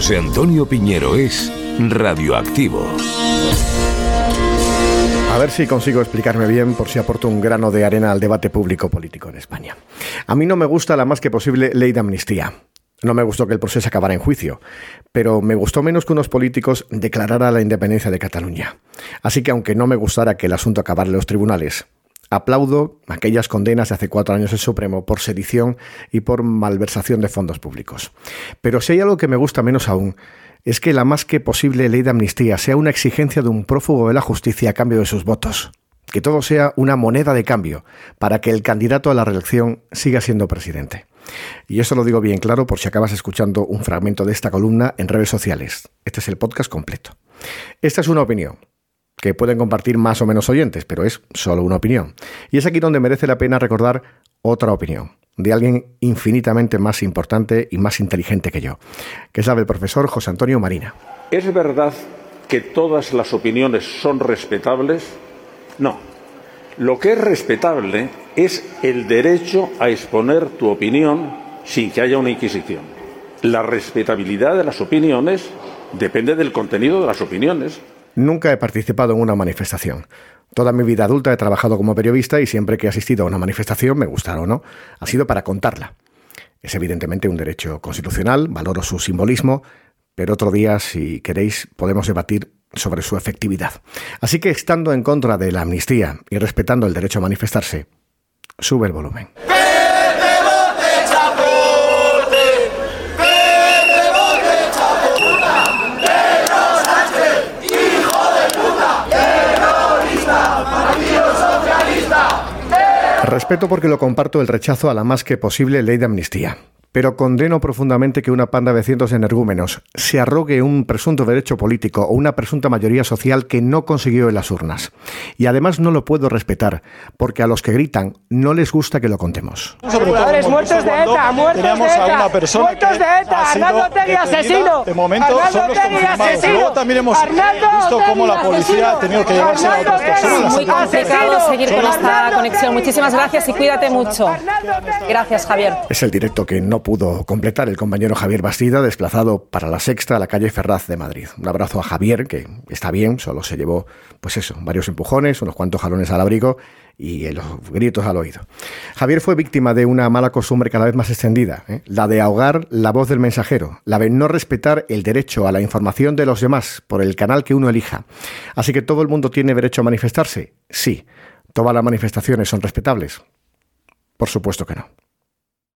José Antonio Piñero es radioactivo. A ver si consigo explicarme bien por si aporto un grano de arena al debate público político en España. A mí no me gusta la más que posible ley de amnistía. No me gustó que el proceso acabara en juicio, pero me gustó menos que unos políticos declarara la independencia de Cataluña. Así que aunque no me gustara que el asunto acabara en los tribunales, aplaudo aquellas condenas de hace cuatro años del Supremo por sedición y por malversación de fondos públicos. Pero si hay algo que me gusta menos aún, es que la más que posible ley de amnistía sea una exigencia de un prófugo de la justicia a cambio de sus votos. Que todo sea una moneda de cambio para que el candidato a la reelección siga siendo presidente. Y eso lo digo bien claro por si acabas escuchando un fragmento de esta columna en redes sociales. Este es el podcast completo. Esta es una opinión que pueden compartir más o menos oyentes, pero es solo una opinión. Y es aquí donde merece la pena recordar otra opinión de alguien infinitamente más importante y más inteligente que yo, que sabe el profesor José Antonio Marina. ¿Es verdad que todas las opiniones son respetables? No. Lo que es respetable es el derecho a exponer tu opinión sin que haya una inquisición. La respetabilidad de las opiniones depende del contenido de las opiniones. Nunca he participado en una manifestación. Toda mi vida adulta he trabajado como periodista y siempre que he asistido a una manifestación, me gustara o no, ha sido para contarla. Es evidentemente un derecho constitucional, valoro su simbolismo, pero otro día, si queréis, podemos debatir sobre su efectividad. Así que estando en contra de la amnistía y respetando el derecho a manifestarse, sube el volumen. Respeto porque lo comparto el rechazo a la más que posible ley de amnistía pero condeno profundamente que una panda de cientos de energúmenos se arrogue un presunto derecho político o una presunta mayoría social que no consiguió en las urnas. Y además no lo puedo respetar, porque a los que gritan no les gusta que lo contemos. muertos de ETA, muertos de ETA, muertos de ETA, Arnaldo Tegui asesino. De momento son los confirmados. Luego también hemos visto cómo la policía ha tenido que llevarse a otras personas. Muy complicado seguir con esta conexión. Muchísimas gracias y cuídate mucho. Gracias, Javier. Es el directo que pudo completar el compañero Javier Bastida, desplazado para la sexta a la calle Ferraz de Madrid. Un abrazo a Javier, que está bien, solo se llevó, pues eso, varios empujones, unos cuantos jalones al abrigo y los gritos al oído. Javier fue víctima de una mala costumbre cada vez más extendida, ¿eh? la de ahogar la voz del mensajero, la de no respetar el derecho a la información de los demás por el canal que uno elija. Así que todo el mundo tiene derecho a manifestarse. Sí. ¿Todas las manifestaciones son respetables? Por supuesto que no.